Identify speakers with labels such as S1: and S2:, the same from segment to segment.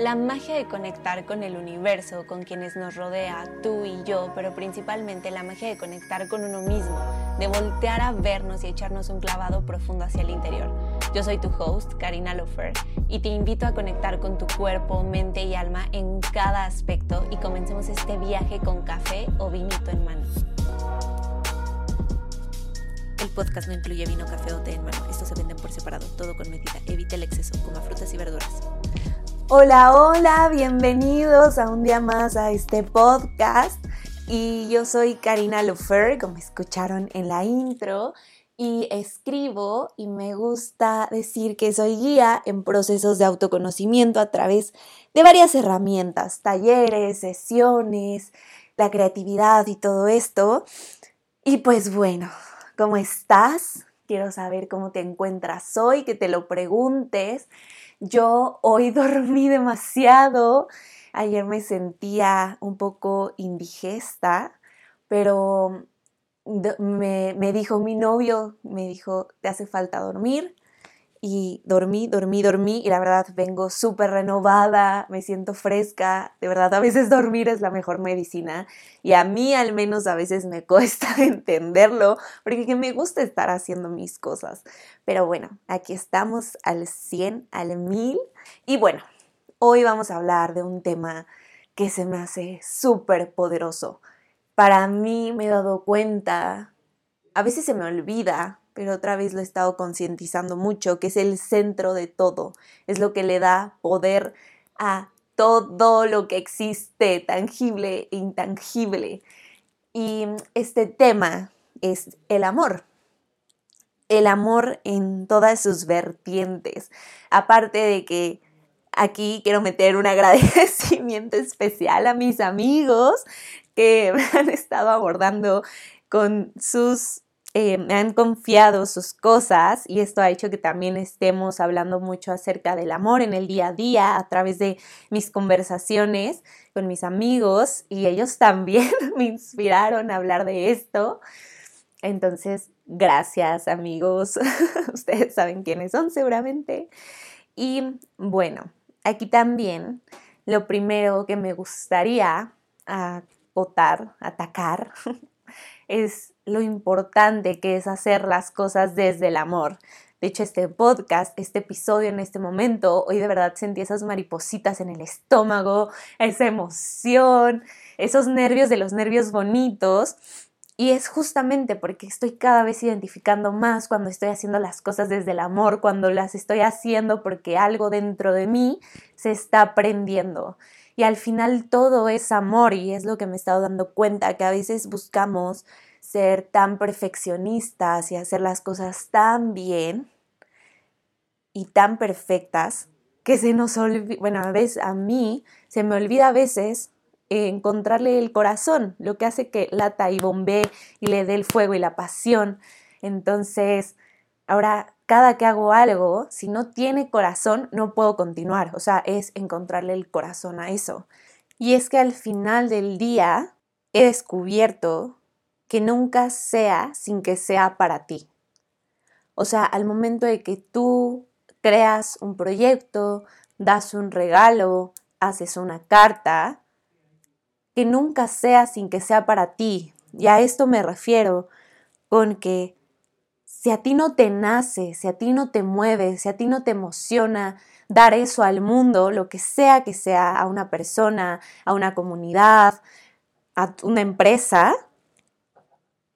S1: La magia de conectar con el universo, con quienes nos rodea, tú y yo, pero principalmente la magia de conectar con uno mismo, de voltear a vernos y echarnos un clavado profundo hacia el interior. Yo soy tu host, Karina Lofer, y te invito a conectar con tu cuerpo, mente y alma en cada aspecto y comencemos este viaje con café o vinito en mano. El podcast no incluye vino, café o té en mano. Estos se venden por separado, todo con medida. Evita el exceso, coma frutas y verduras. Hola, hola, bienvenidos a un día más a este podcast. Y yo soy Karina Lofer, como escucharon en la intro, y escribo y me gusta decir que soy guía en procesos de autoconocimiento a través de varias herramientas, talleres, sesiones, la creatividad y todo esto. Y pues bueno, ¿cómo estás? Quiero saber cómo te encuentras hoy, que te lo preguntes. Yo hoy dormí demasiado. Ayer me sentía un poco indigesta, pero me, me, dijo mi novio, me dijo, te hace falta dormir y dormí, dormí, dormí y la verdad vengo súper renovada, me siento fresca, de verdad a veces dormir es la mejor medicina y a mí al menos a veces me cuesta entenderlo porque me gusta estar haciendo mis cosas. Pero bueno, aquí estamos al 100, al 1000 y bueno, hoy vamos a hablar de un tema que se me hace súper poderoso. Para mí me he dado cuenta, a veces se me olvida pero otra vez lo he estado concientizando mucho, que es el centro de todo, es lo que le da poder a todo lo que existe, tangible e intangible. Y este tema es el amor. El amor en todas sus vertientes. Aparte de que aquí quiero meter un agradecimiento especial a mis amigos que me han estado abordando con sus eh, me han confiado sus cosas y esto ha hecho que también estemos hablando mucho acerca del amor en el día a día a través de mis conversaciones con mis amigos y ellos también me inspiraron a hablar de esto. Entonces, gracias amigos, ustedes saben quiénes son seguramente. Y bueno, aquí también lo primero que me gustaría acotar, atacar, es lo importante que es hacer las cosas desde el amor. De hecho, este podcast, este episodio en este momento, hoy de verdad sentí esas maripositas en el estómago, esa emoción, esos nervios de los nervios bonitos. Y es justamente porque estoy cada vez identificando más cuando estoy haciendo las cosas desde el amor, cuando las estoy haciendo porque algo dentro de mí se está aprendiendo. Y al final todo es amor y es lo que me he estado dando cuenta, que a veces buscamos ser tan perfeccionistas y hacer las cosas tan bien y tan perfectas que se nos olvida, bueno, a veces a mí se me olvida a veces encontrarle el corazón, lo que hace que lata y bombee y le dé el fuego y la pasión. Entonces, ahora cada que hago algo, si no tiene corazón, no puedo continuar. O sea, es encontrarle el corazón a eso. Y es que al final del día he descubierto que nunca sea sin que sea para ti. O sea, al momento de que tú creas un proyecto, das un regalo, haces una carta, que nunca sea sin que sea para ti. Y a esto me refiero con que si a ti no te nace, si a ti no te mueve, si a ti no te emociona dar eso al mundo, lo que sea que sea, a una persona, a una comunidad, a una empresa,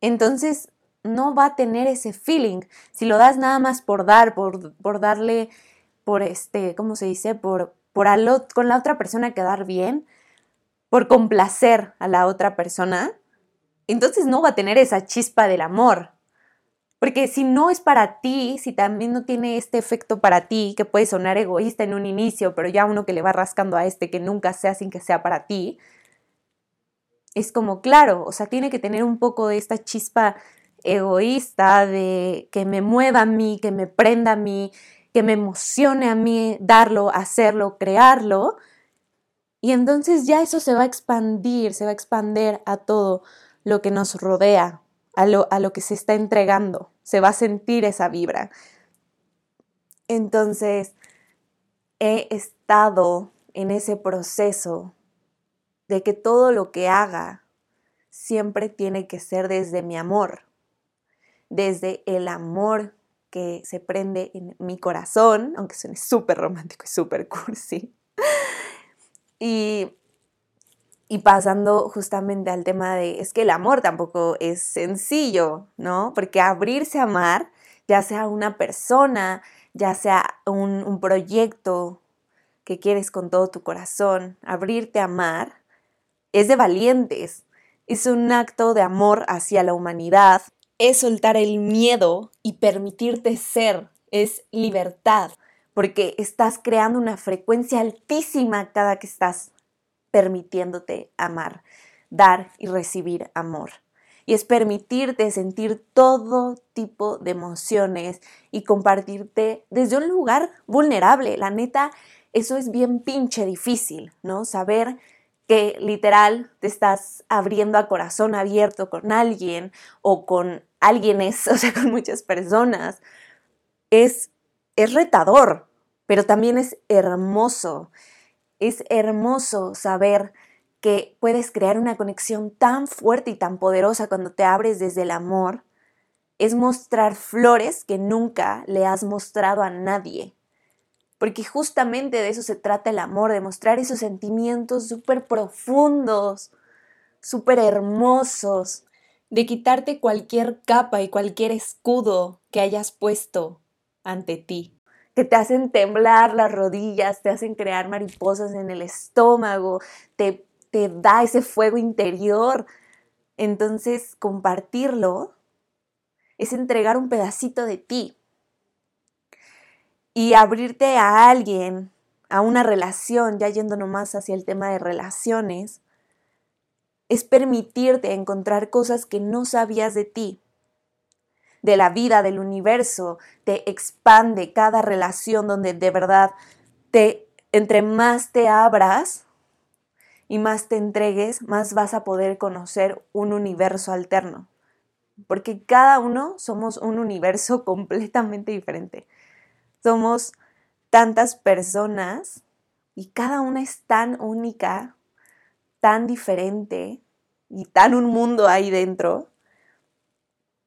S1: entonces no va a tener ese feeling. Si lo das nada más por dar, por, darle, por este, ¿cómo se dice? Por, por con la otra persona quedar bien, por complacer a la otra persona, entonces no va a tener esa chispa del amor. Porque si no es para ti, si también no tiene este efecto para ti, que puede sonar egoísta en un inicio, pero ya uno que le va rascando a este que nunca sea sin que sea para ti, es como, claro, o sea, tiene que tener un poco de esta chispa egoísta de que me mueva a mí, que me prenda a mí, que me emocione a mí darlo, hacerlo, crearlo. Y entonces ya eso se va a expandir, se va a expander a todo lo que nos rodea, a lo, a lo que se está entregando se va a sentir esa vibra. Entonces, he estado en ese proceso de que todo lo que haga siempre tiene que ser desde mi amor, desde el amor que se prende en mi corazón, aunque suene súper romántico y súper cursi. Y, y pasando justamente al tema de, es que el amor tampoco es sencillo, ¿no? Porque abrirse a amar, ya sea una persona, ya sea un, un proyecto que quieres con todo tu corazón, abrirte a amar, es de valientes, es un acto de amor hacia la humanidad, es soltar el miedo y permitirte ser, es libertad, porque estás creando una frecuencia altísima cada que estás permitiéndote amar, dar y recibir amor. Y es permitirte sentir todo tipo de emociones y compartirte desde un lugar vulnerable. La neta, eso es bien pinche difícil, ¿no? Saber que literal te estás abriendo a corazón abierto con alguien o con alguienes, o sea, con muchas personas, es, es retador, pero también es hermoso. Es hermoso saber que puedes crear una conexión tan fuerte y tan poderosa cuando te abres desde el amor. Es mostrar flores que nunca le has mostrado a nadie porque justamente de eso se trata el amor, de mostrar esos sentimientos súper profundos, súper hermosos, de quitarte cualquier capa y cualquier escudo que hayas puesto ante ti, que te hacen temblar las rodillas, te hacen crear mariposas en el estómago, te, te da ese fuego interior. Entonces, compartirlo es entregar un pedacito de ti, y abrirte a alguien, a una relación, ya yendo nomás hacia el tema de relaciones, es permitirte encontrar cosas que no sabías de ti, de la vida, del universo, te expande cada relación donde de verdad te, entre más te abras y más te entregues, más vas a poder conocer un universo alterno. Porque cada uno somos un universo completamente diferente. Somos tantas personas y cada una es tan única, tan diferente y tan un mundo ahí dentro.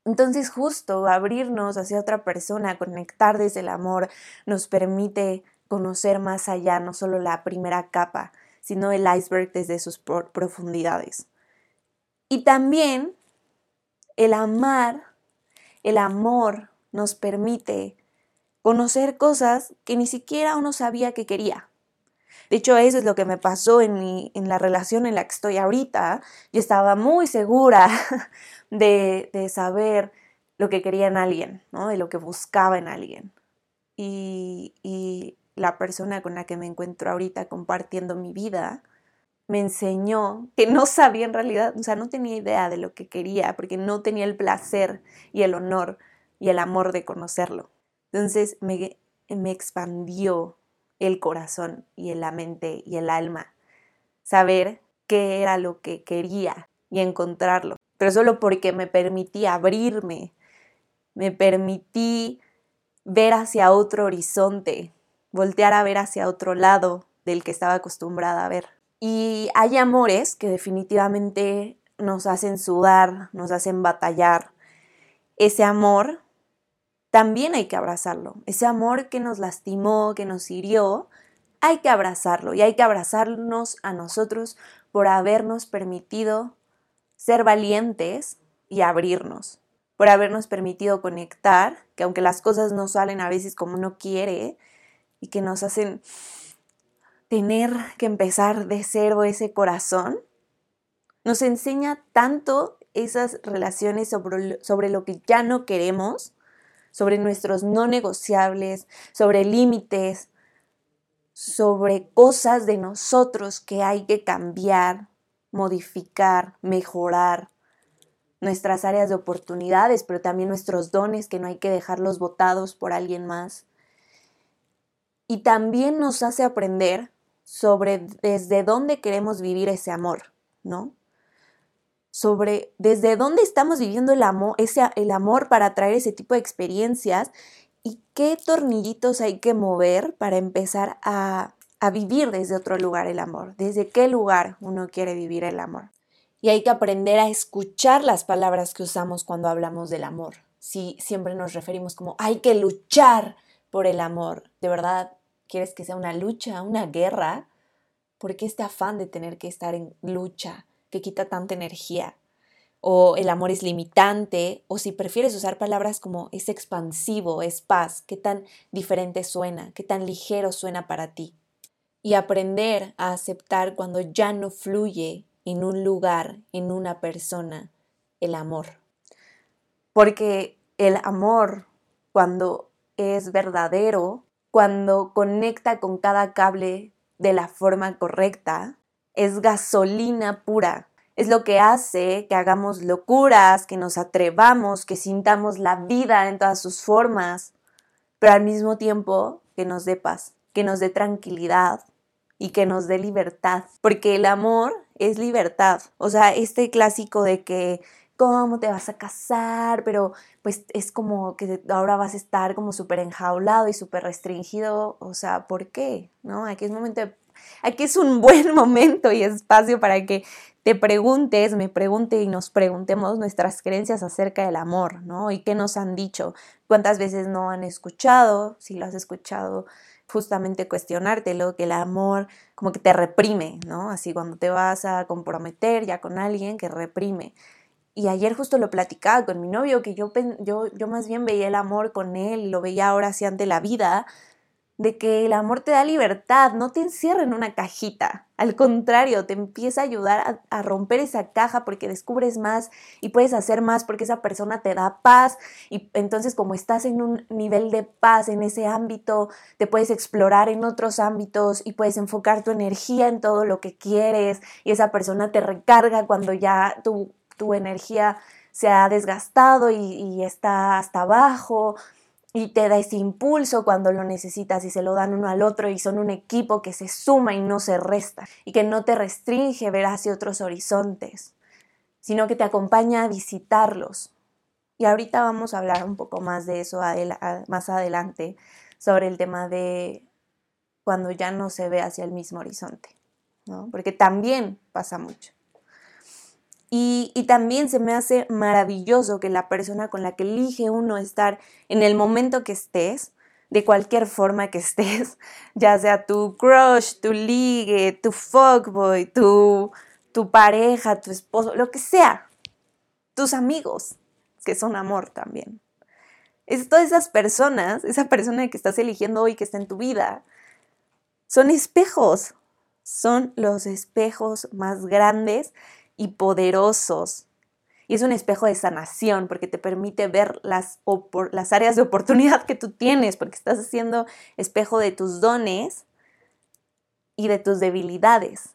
S1: Entonces justo abrirnos hacia otra persona, conectar desde el amor, nos permite conocer más allá, no solo la primera capa, sino el iceberg desde sus profundidades. Y también el amar, el amor nos permite conocer cosas que ni siquiera uno sabía que quería. De hecho, eso es lo que me pasó en, mi, en la relación en la que estoy ahorita. Yo estaba muy segura de, de saber lo que quería en alguien, ¿no? de lo que buscaba en alguien. Y, y la persona con la que me encuentro ahorita compartiendo mi vida me enseñó que no sabía en realidad, o sea, no tenía idea de lo que quería, porque no tenía el placer y el honor y el amor de conocerlo. Entonces me, me expandió el corazón y la mente y el alma. Saber qué era lo que quería y encontrarlo. Pero solo porque me permití abrirme, me permití ver hacia otro horizonte, voltear a ver hacia otro lado del que estaba acostumbrada a ver. Y hay amores que definitivamente nos hacen sudar, nos hacen batallar. Ese amor también hay que abrazarlo. Ese amor que nos lastimó, que nos hirió, hay que abrazarlo y hay que abrazarnos a nosotros por habernos permitido ser valientes y abrirnos, por habernos permitido conectar, que aunque las cosas no salen a veces como uno quiere y que nos hacen tener que empezar de cero ese corazón, nos enseña tanto esas relaciones sobre, sobre lo que ya no queremos sobre nuestros no negociables, sobre límites, sobre cosas de nosotros que hay que cambiar, modificar, mejorar, nuestras áreas de oportunidades, pero también nuestros dones que no hay que dejarlos botados por alguien más. Y también nos hace aprender sobre desde dónde queremos vivir ese amor, ¿no? Sobre desde dónde estamos viviendo el amor, ese, el amor para traer ese tipo de experiencias y qué tornillitos hay que mover para empezar a a vivir desde otro lugar el amor, desde qué lugar uno quiere vivir el amor. Y hay que aprender a escuchar las palabras que usamos cuando hablamos del amor. Si siempre nos referimos como hay que luchar por el amor, ¿de verdad quieres que sea una lucha, una guerra? ¿Por qué este afán de tener que estar en lucha que quita tanta energía? O el amor es limitante, o si prefieres usar palabras como es expansivo, es paz, qué tan diferente suena, qué tan ligero suena para ti y aprender a aceptar cuando ya no fluye en un lugar, en una persona, el amor. Porque el amor, cuando es verdadero, cuando conecta con cada cable de la forma correcta, es gasolina pura. Es lo que hace que hagamos locuras, que nos atrevamos, que sintamos la vida en todas sus formas, pero al mismo tiempo que nos dé paz que nos dé tranquilidad y que nos dé libertad, porque el amor es libertad. O sea, este clásico de que cómo te vas a casar, pero pues es como que ahora vas a estar como súper enjaulado y súper restringido, o sea, ¿por qué? ¿No? Aquí es momento aquí es un buen momento y espacio para que te preguntes, me pregunte y nos preguntemos nuestras creencias acerca del amor, ¿no? Y qué nos han dicho, cuántas veces no han escuchado, si lo has escuchado, justamente cuestionártelo, que el amor como que te reprime, ¿no? Así cuando te vas a comprometer ya con alguien que reprime. Y ayer justo lo platicaba con mi novio, que yo, yo, yo más bien veía el amor con él, lo veía ahora así ante la vida, de que el amor te da libertad, no te encierra en una cajita. Al contrario, te empieza a ayudar a, romper esa caja porque descubres más y puedes hacer más porque esa persona te da paz. Y entonces como estás en un nivel de paz en ese ámbito, te puedes explorar en otros ámbitos y puedes enfocar tu energía en todo lo que quieres y esa persona te recarga cuando ya tu, tu energía se ha desgastado y, y está hasta abajo y te da ese impulso cuando lo necesitas y se lo dan uno al otro y son un equipo que se suma y no se resta y que no te restringe ver hacia otros horizontes, sino que te acompaña a visitarlos. Y ahorita vamos a hablar un poco más de eso más adelante sobre el tema de cuando ya no se ve hacia el mismo horizonte, ¿no? porque también pasa mucho. Y, también se me hace maravilloso que la persona con la que elige uno estar en el momento que estés, de cualquier forma que estés, ya sea tu crush, tu ligue, tu fuckboy, tu, tu pareja, tu esposo, lo que sea, tus amigos, que son amor también. Es todas esas personas, esa persona que estás eligiendo hoy que está en tu vida, son espejos, son los espejos más grandes y poderosos. Y es un espejo de sanación porque te permite ver las, las áreas de oportunidad que tú tienes, porque estás haciendo espejo de tus dones y de tus debilidades.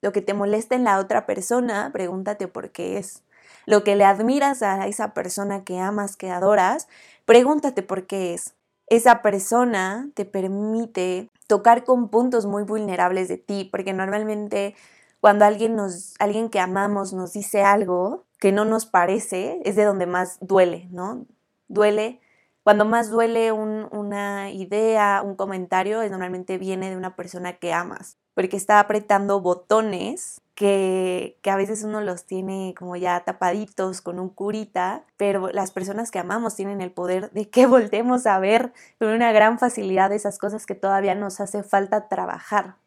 S1: Lo que te molesta en la otra persona, pregúntate por qué es. Lo que le admiras a esa persona que amas, que adoras, pregúntate por qué es. Esa persona te permite tocar con puntos muy vulnerables de ti, porque normalmente cuando alguien, nos, alguien que amamos nos dice algo que no nos parece, es de donde más duele, ¿no? Duele. Cuando más duele una idea, un comentario, es normalmente viene de una persona que amas, porque está apretando botones que, que, a veces uno los tiene como ya tapaditos con un curita, pero las personas que amamos tienen el poder de que voltemos a ver con una gran facilidad esas cosas que todavía nos hace falta trabajar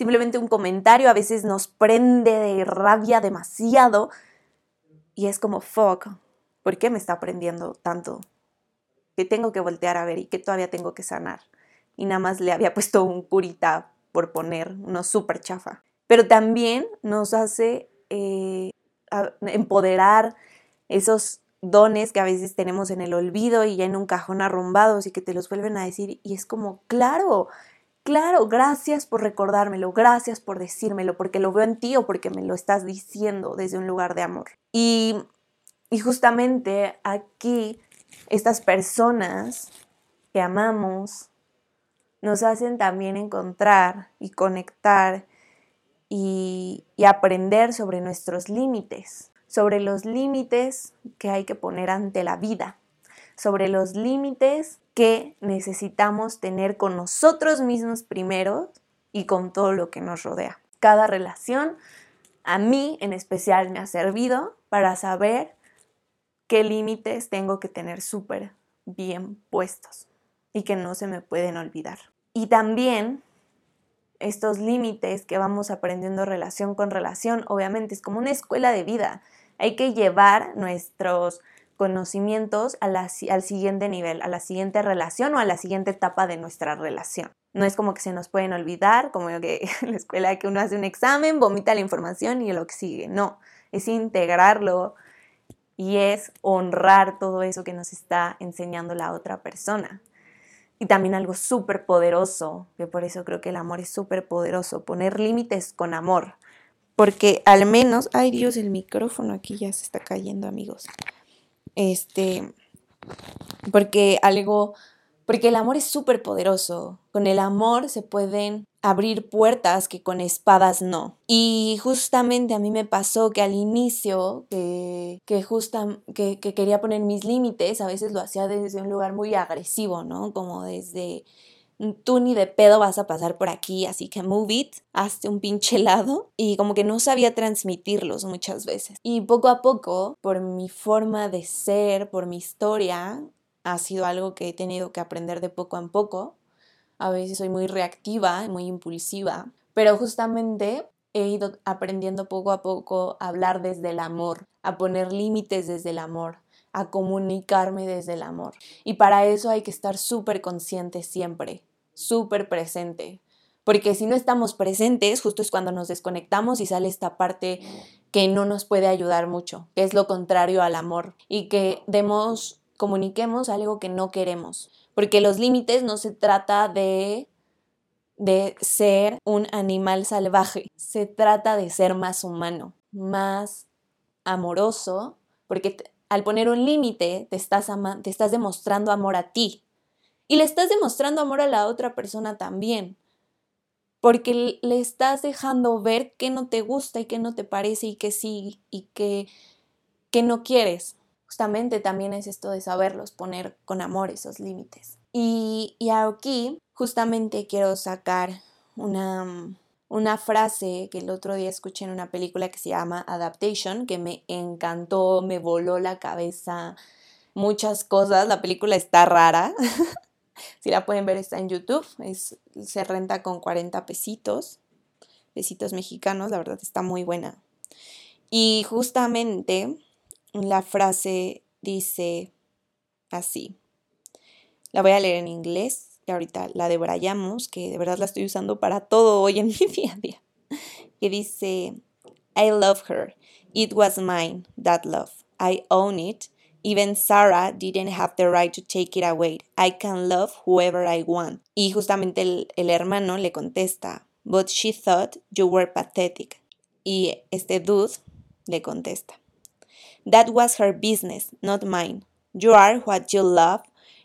S1: simplemente un comentario a veces nos prende de rabia demasiado y es como, fuck, ¿por qué me está prendiendo tanto? Que tengo que voltear a ver y que todavía tengo que sanar. Y nada más le había puesto un curita por poner, uno súper chafa. Pero también nos hace eh, empoderar esos dones que a veces tenemos en el olvido y ya en un cajón arrumbados y que te los vuelven a decir y es como, claro, Claro, gracias por recordármelo, gracias por decírmelo, porque lo veo en ti o porque me lo estás diciendo desde un lugar de amor. Y, y justamente aquí, estas personas que amamos nos hacen también encontrar y conectar y, y aprender sobre nuestros límites, sobre los límites que hay que poner ante la vida, sobre los límites que necesitamos tener con nosotros mismos primero y con todo lo que nos rodea. Cada relación a mí en especial me ha servido para saber qué límites tengo que tener súper bien puestos y que no se me pueden olvidar. Y también estos límites que vamos aprendiendo relación con relación, obviamente es como una escuela de vida. Hay que llevar nuestros conocimientos al siguiente nivel, a la siguiente relación o a la siguiente etapa de nuestra relación. No es como que se nos pueden olvidar, como que en la escuela que uno hace un examen, vomita la información y lo que sigue. No, es integrarlo y es honrar todo eso que nos está enseñando la otra persona. Y también algo súper poderoso, que por eso creo que el amor es súper poderoso, poner límites con amor. Porque al menos, ay Dios, el micrófono aquí ya se está cayendo, amigos. Este, porque algo, porque el amor es súper poderoso. Con el amor se pueden abrir puertas que con espadas no. Y justamente a mí me pasó que al inicio, que, que, que, que quería poner mis límites, a veces lo hacía desde un lugar muy agresivo, ¿no? Como desde tú ni de pedo vas a pasar por aquí, así que move it, hazte un pinche lado y como que no sabía transmitirlos muchas veces. Y poco a poco, por mi forma de ser, por mi historia, ha sido algo que he tenido que aprender de poco a poco. A veces soy muy reactiva, muy impulsiva, pero justamente he ido aprendiendo poco a poco a hablar desde el amor, a poner límites desde el amor, a comunicarme desde el amor. Y para eso hay que estar súper consciente siempre súper presente. Porque si no estamos presentes, justo es cuando nos desconectamos y sale esta parte que no nos puede ayudar mucho, que es lo contrario al amor. Y que demos, comuniquemos algo que no queremos. Porque los límites no se trata de de ser un animal salvaje, se trata de ser más humano, más amoroso, porque al poner un límite te estás, te estás demostrando amor a ti, y le estás demostrando amor a la otra persona también, porque le estás dejando ver qué no te gusta y qué no te parece y qué sí y qué, no quieres. Justamente también es esto de saberlos poner con amor esos límites. Y, y aquí justamente quiero sacar una, una frase que el otro día escuché en una película que se llama Adaptation, que me encantó, me voló la cabeza, muchas cosas. La película está rara. Si la pueden ver, está en YouTube. Es, se renta con 40 pesitos, pesitos mexicanos. La verdad está muy buena. Y justamente la frase dice así. La voy a leer en inglés y ahorita la debrayamos, que de verdad la estoy usando para todo hoy en mi día a día. Que dice, I love her. It was mine, that love. I own it. Even Sarah didn't have the right to take it away. I can love whoever I want. Y justamente el, hermano le contesta, But she thought you were pathetic. Y este dude le contesta, That was her business, not mine. You are what you love,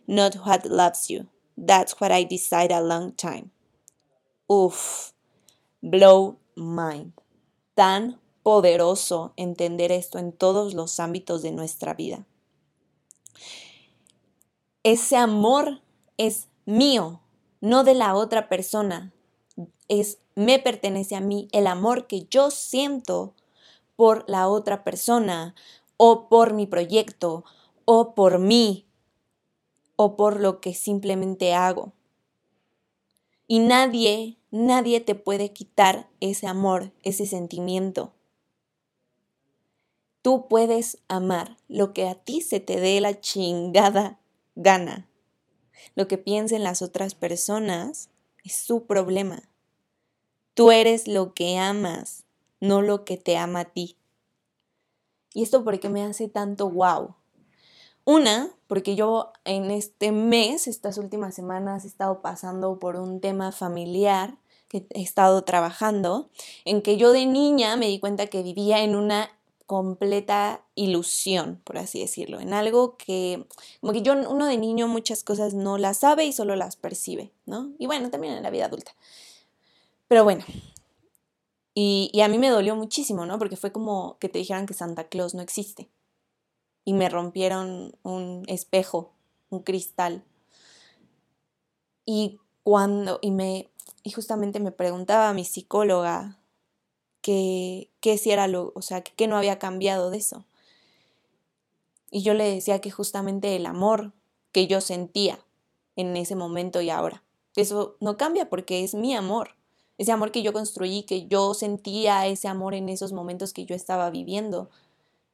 S1: not what loves you. That's what I decided a long time. Uf, blow mind. Tan poderoso entender esto en todos los ámbitos de nuestra vida. Ese amor es mío, no de la otra persona. Es me pertenece a mí el amor que yo siento por la otra persona o por mi proyecto o por mí o por lo que simplemente hago. Y nadie, nadie te puede quitar ese amor, ese sentimiento. Tú puedes amar lo que a ti se te dé la chingada gana. Lo que piensen las otras personas es su problema. Tú eres lo que amas, no lo que te ama a ti. ¿Y esto por qué me hace tanto wow? Una, porque yo en este mes, estas últimas semanas, he estado pasando por un tema familiar que he estado trabajando, en que yo de niña me di cuenta que vivía en una completa ilusión, por así decirlo, en algo que, como que yo, uno de niño muchas cosas no las sabe y solo las percibe, ¿no? Y bueno, también en la vida adulta. Pero bueno, y, y a mí me dolió muchísimo, ¿no? Porque fue como que te dijeran que Santa Claus no existe. Y me rompieron un espejo, un cristal. Y cuando, y me, y justamente me preguntaba a mi psicóloga que, si era lo, o sea, que no había cambiado de eso. Y yo le decía que justamente el amor que yo sentía en ese momento y ahora, eso no cambia porque es mi amor, ese amor que yo construí, que yo sentía ese amor en esos momentos que yo estaba viviendo.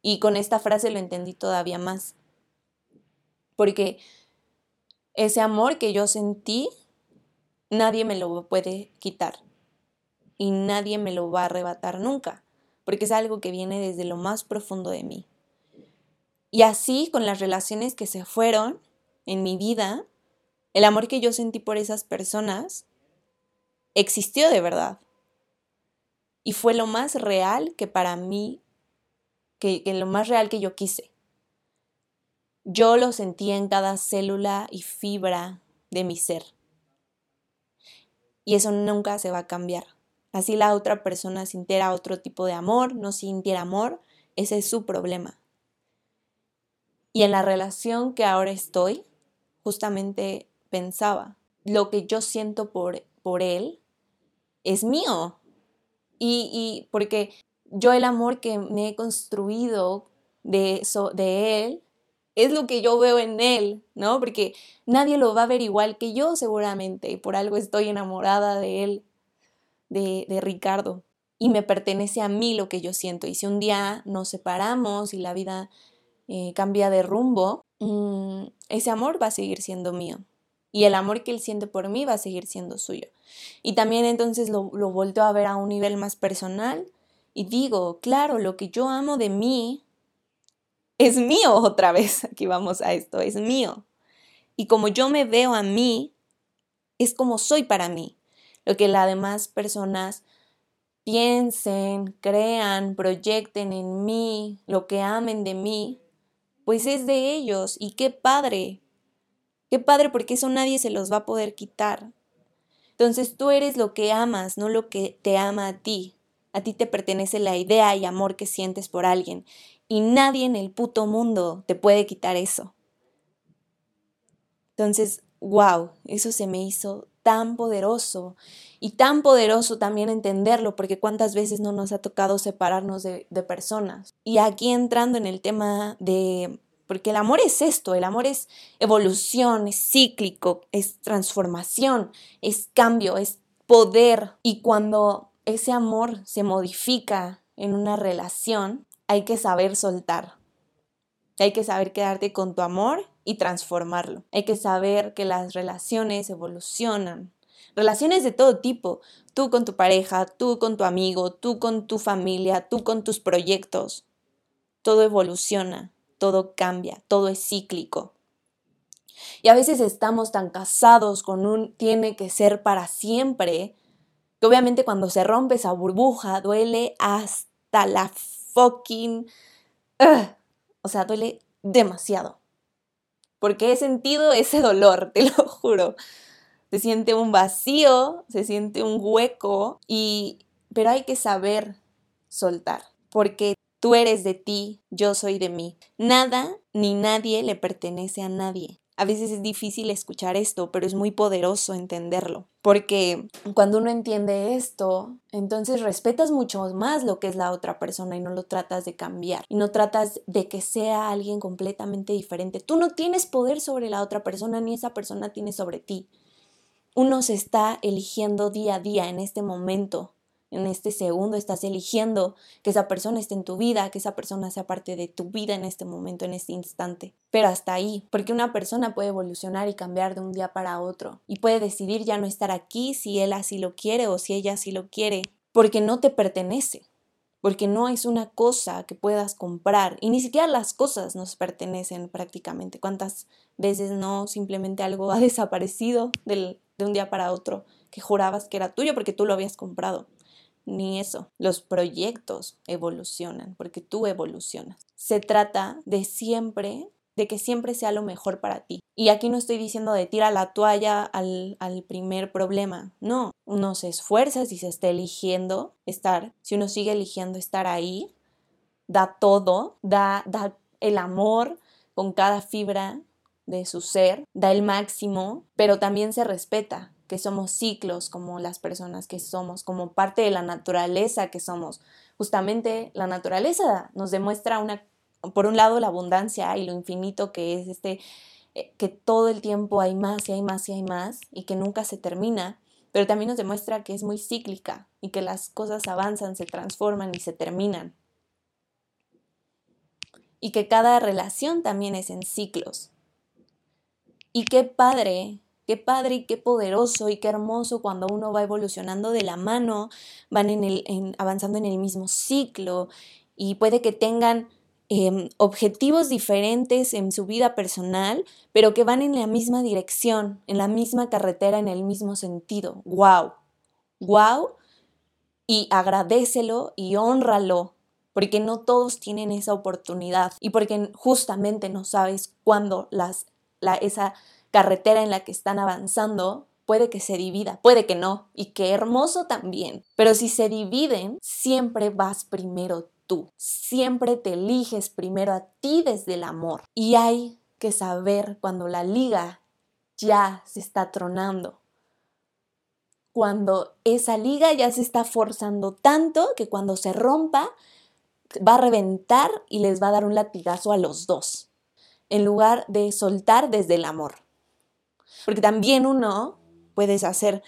S1: Y con esta frase lo entendí todavía más. Porque ese amor que yo sentí, nadie me lo puede quitar. Y nadie me lo va a arrebatar nunca. Porque es algo que viene desde lo más profundo de mí. Y así con las relaciones que se fueron en mi vida, el amor que yo sentí por esas personas existió de verdad. Y fue lo más real que para mí, que, lo más real que yo quise. Yo lo sentía en cada célula y fibra de mi ser. Y eso nunca se va a cambiar. Así la otra persona sintiera otro tipo de amor, no sintiera amor, ese es su problema. Y en la relación que ahora estoy, justamente pensaba, lo que yo siento por, por él es mío. Y, y porque yo el amor que me he construido de, eso, de él es lo que yo veo en él, ¿no? Porque nadie lo va a ver igual que yo seguramente, y por algo estoy enamorada de él, de, Ricardo, y me pertenece a mí lo que yo siento. Y si un día nos separamos y la vida eh, cambia de rumbo, mm, ese amor va a seguir siendo mío. Y el amor que él siente por mí va a seguir siendo suyo. Y también entonces lo, lo a ver a un nivel más personal y digo, claro, lo que yo amo de mí es mío otra vez. Aquí vamos a esto, es mío. Y como yo me veo a mí, es como soy para mí. Lo que las demás personas piensen, crean, proyecten en mí, lo que amen de mí, pues es de ellos. Y qué padre, qué padre porque eso nadie se los va a poder quitar. Entonces tú eres lo que amas, no lo que te ama a ti. A ti te pertenece la idea y amor que sientes por alguien. Y nadie en el puto mundo te puede quitar eso. Entonces, wow, eso se me hizo tan poderoso y tan poderoso también entenderlo, porque cuántas veces no nos ha tocado separarnos de, de personas. Y aquí entrando en el tema de porque el amor es esto, el amor es evolución, es cíclico, es transformación, es cambio, es poder. Y cuando ese amor se modifica en una relación, hay que saber soltar. Hay que saber quedarte con tu amor y transformarlo. Hay que saber que las relaciones evolucionan. Relaciones de todo tipo. Tú con tu pareja, tú con tu amigo, tú con tu familia, tú con tus proyectos. Todo evoluciona todo cambia, todo es cíclico. Y a veces estamos tan casados con un tiene que ser para siempre, que obviamente cuando se rompe esa burbuja duele hasta la fucking... o sea, duele demasiado. Porque he sentido ese dolor, te lo juro. Se siente un vacío, se siente un hueco y pero hay que saber soltar, porque Tú eres de ti, yo soy de mí. Nada ni nadie le pertenece a nadie. A veces es difícil escuchar esto, pero es muy poderoso entenderlo, porque cuando uno entiende esto, entonces respetas mucho más lo que es la otra persona y no lo tratas de cambiar y no tratas de que sea alguien completamente diferente. Tú no tienes poder sobre la otra persona ni esa persona tiene sobre ti. Uno se está eligiendo día a día en este momento en este segundo estás eligiendo que esa persona esté en tu vida, que esa persona sea parte de tu vida en este momento, en este instante. Pero hasta ahí, porque una persona puede evolucionar y cambiar de un día para otro y puede decidir ya no estar aquí si él así lo quiere o si ella así lo quiere, porque no te pertenece. Porque no es una cosa que puedas comprar y ni siquiera las cosas nos pertenecen prácticamente. ¿Cuántas veces no simplemente algo ha desaparecido de un día para otro que jurabas que era tuyo porque tú lo habías comprado? Ni eso. Los proyectos evolucionan porque tú evolucionas. Se trata de siempre, de que siempre sea lo mejor para ti. Y aquí no estoy diciendo de tirar la toalla al, al primer problema. No, uno se esfuerza si se está eligiendo estar, si uno sigue eligiendo estar ahí, da todo, da, da el amor con cada fibra de su ser, da el máximo, pero también se respeta que somos ciclos como las personas que somos, como parte de la naturaleza que somos. Justamente la naturaleza nos demuestra una, por un lado, la abundancia y lo infinito que es este, eh, que todo el tiempo hay más y hay más y hay más y que nunca se termina, pero también nos demuestra que es muy cíclica y que las cosas avanzan, se transforman y se terminan. Y que cada relación también es en ciclos. Y qué padre, qué padre y qué poderoso y qué hermoso cuando uno va evolucionando de la mano, van avanzando en el mismo ciclo y puede que tengan em, objetivos diferentes en su vida personal, pero que van en la misma dirección, en la misma carretera, en el mismo sentido. ¡Wow! ¡Wow! Y agradecelo y honralo, porque no todos tienen esa oportunidad y porque justamente no sabes cuándo las esa carretera en la que están avanzando puede que se divida, puede que no, y qué hermoso también. Pero si se dividen, siempre vas primero tú, siempre te eliges primero a ti desde el amor. Y hay que saber cuando la liga ya se está tronando, cuando esa liga ya se está forzando tanto que cuando se rompa va a reventar y les va a dar un latigazo a los dos en lugar de soltar desde el amor. Porque también uno puedes hacer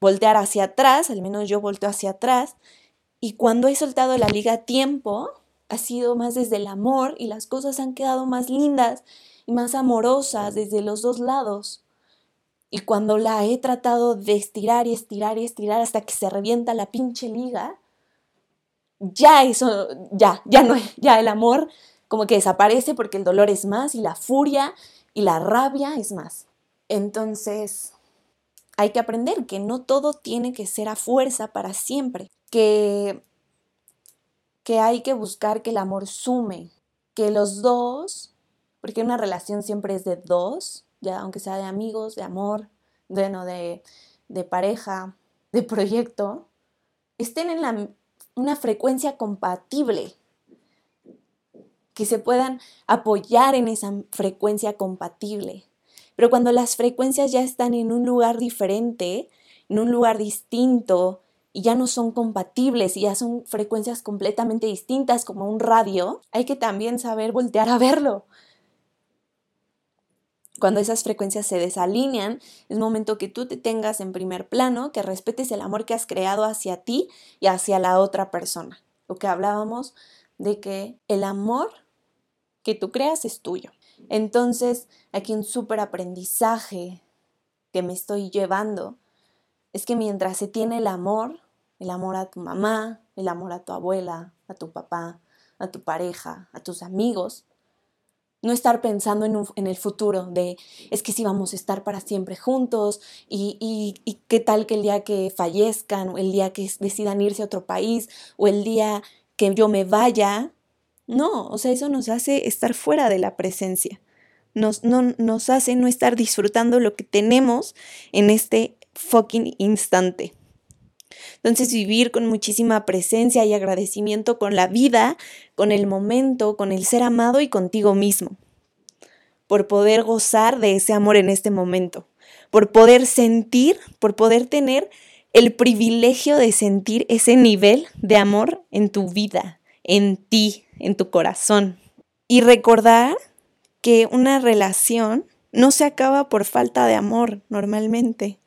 S1: voltear hacia atrás, al menos yo volteo hacia atrás, y cuando he soltado la liga a tiempo, ha sido más desde el amor y las cosas han quedado más lindas y más amorosas desde los dos lados. Y cuando la he tratado de estirar y estirar y estirar hasta que se revienta la pinche liga, ya eso, ya, ya no, ya el amor como que desaparece porque el dolor es más y la furia y la rabia es más. Entonces, hay que aprender que no todo tiene que ser a fuerza para siempre, que, que hay que buscar que el amor sume, que los dos, porque una relación siempre es de dos, ya aunque sea de amigos, de amor, de, de pareja, de proyecto, estén en la, una frecuencia compatible que se puedan apoyar en esa frecuencia compatible. Pero cuando las frecuencias ya están en un lugar diferente, en un lugar distinto, y ya no son compatibles y ya son frecuencias completamente distintas como un radio, hay que también saber voltear a verlo. Cuando esas frecuencias se desalinean, es momento que tú te tengas en primer plano, que respetes el amor que has creado hacia ti y hacia la otra persona. Lo que hablábamos de que el amor que tú creas es tuyo. Entonces, aquí un súper aprendizaje que me estoy llevando es que mientras se tiene el amor, el amor a tu mamá, el amor a tu abuela, a tu papá, a tu pareja, a tus amigos, no estar pensando en, el futuro de es que si vamos a estar para siempre juntos y, qué tal que el día que fallezcan el día que decidan irse a otro país o el día que yo me vaya, no, o sea, eso nos hace estar fuera de la presencia. Nos, no, nos hace no estar disfrutando lo que tenemos en este fucking instante. Entonces vivir con muchísima presencia y agradecimiento con la vida, con el momento, con el ser amado y contigo mismo. Por poder gozar de ese amor en este momento. Por poder sentir, por poder tener el privilegio de sentir ese nivel de amor en tu vida, en ti, en tu corazón. Y recordar que una relación no se acaba por falta de amor normalmente.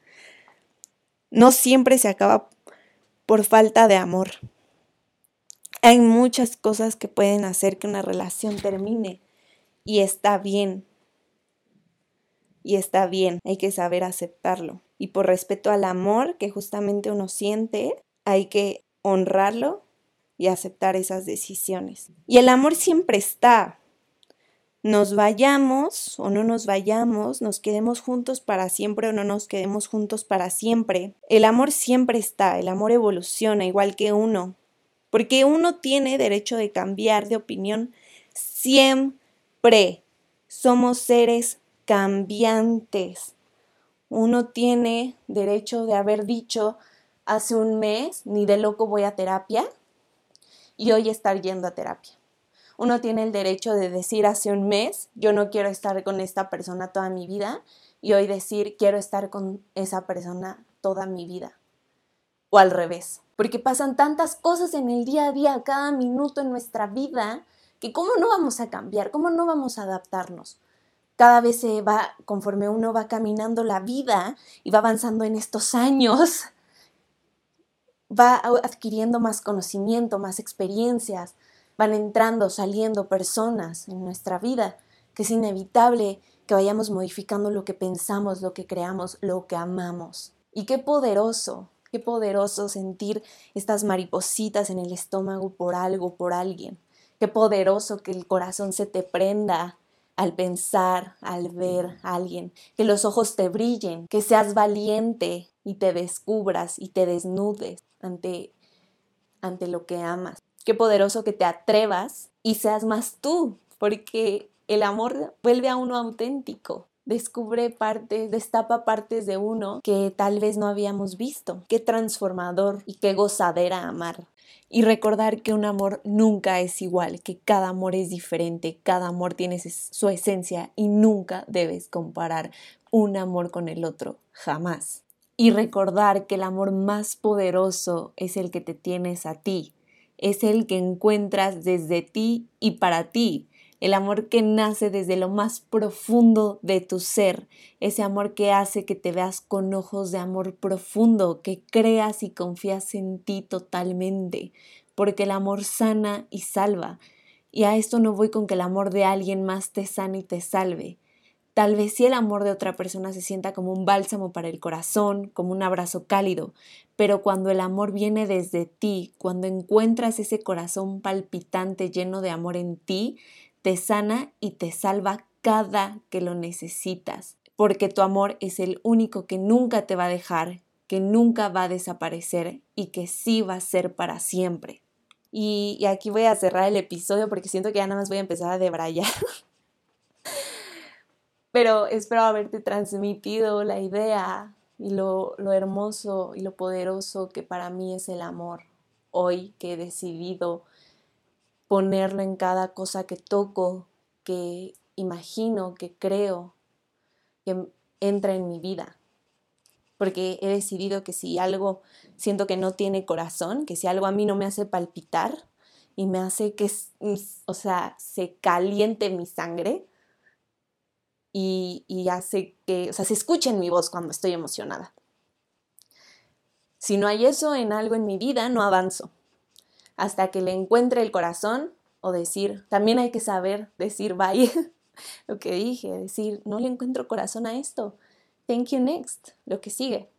S1: No siempre se acaba por falta de amor. Hay muchas cosas que pueden hacer que una relación termine y está bien. Y está bien, hay que saber aceptarlo. Y por respeto al amor que justamente uno siente, hay que honrarlo y aceptar esas decisiones. Y el amor siempre está. Nos vayamos o no nos vayamos, nos quedemos juntos para siempre o no nos quedemos juntos para siempre. El amor siempre está, el amor evoluciona igual que uno, porque uno tiene derecho de cambiar de opinión siempre. Somos seres cambiantes. Uno tiene derecho de haber dicho hace un mes, ni de loco voy a terapia, y hoy estar yendo a terapia. Uno tiene el derecho de decir hace un mes, yo no quiero estar con esta persona toda mi vida, y hoy decir, quiero estar con esa persona toda mi vida. O al revés, porque pasan tantas cosas en el día a día, cada minuto en nuestra vida, que cómo no vamos a cambiar, cómo no vamos a adaptarnos. Cada vez se va, conforme uno va caminando la vida y va avanzando en estos años, va adquiriendo más conocimiento, más experiencias, van entrando, saliendo personas en nuestra vida, que es inevitable que vayamos modificando lo que pensamos, lo que creamos, lo que amamos. Y qué poderoso, qué poderoso sentir estas maripositas en el estómago por algo, por alguien. Qué poderoso que el corazón se te prenda al pensar, al ver a alguien, que los ojos te brillen, que seas valiente y te descubras y te desnudes ante, ante lo que amas. Qué poderoso que te atrevas y seas más tú, porque el amor vuelve a uno auténtico, descubre partes, destapa partes de uno que tal vez no habíamos visto. Qué transformador y qué gozadera amar y recordar que un amor nunca es igual, que cada amor es diferente, cada amor tiene su esencia y nunca debes comparar un amor con el otro, jamás. Y recordar que el amor más poderoso es el que te tienes a ti, es el que encuentras desde ti y para ti, el amor que nace desde lo más profundo de tu ser, ese amor que hace que te veas con ojos de amor profundo, que creas y confías en ti totalmente, porque el amor sana y salva. Y a esto no voy con que el amor de alguien más te sane y te salve. Tal vez si el amor de otra persona se sienta como un bálsamo para el corazón, como un abrazo cálido, pero cuando el amor viene desde ti, cuando encuentras ese corazón palpitante lleno de amor en ti, te sana y te salva cada que lo necesitas, porque tu amor es el único que nunca te va a dejar, que nunca va a desaparecer y que sí va a ser para siempre. Y, aquí voy a cerrar el episodio porque siento que ya nada más voy a empezar a debrayar. Pero espero haberte transmitido la idea y lo, lo hermoso y lo poderoso que para mí es el amor. Hoy que he decidido ponerlo en cada cosa que toco, que imagino, que creo, que entra en mi vida. Porque he decidido que si algo siento que no tiene corazón, que si algo a mí no me hace palpitar y me hace que, o sea, se caliente mi sangre y, y hace que, o sea, se escuche en mi voz cuando estoy emocionada. Si no hay eso en algo en mi vida, no avanzo hasta que le encuentre el corazón o decir, también hay que saber decir bye, lo que dije, decir, no le encuentro corazón a esto, thank you next, lo que sigue.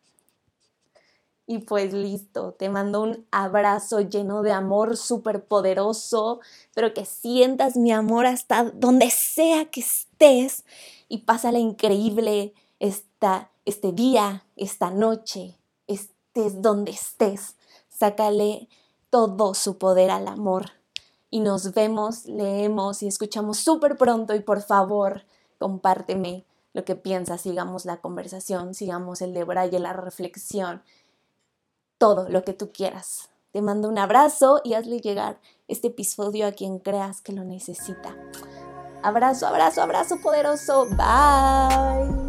S1: Y pues listo, te mando un abrazo lleno de amor súper poderoso, pero que sientas mi amor hasta donde sea que estés y pásala increíble esta, este día, esta noche, estés donde estés. Sácale todo su poder al amor. Y nos vemos, leemos y escuchamos súper pronto y por favor, compárteme lo que piensas, sigamos la conversación, sigamos el de Braille, la reflexión, todo lo que tú quieras. Te mando un abrazo y hazle llegar este episodio a quien creas que lo necesita. Abrazo, abrazo, abrazo poderoso. Bye.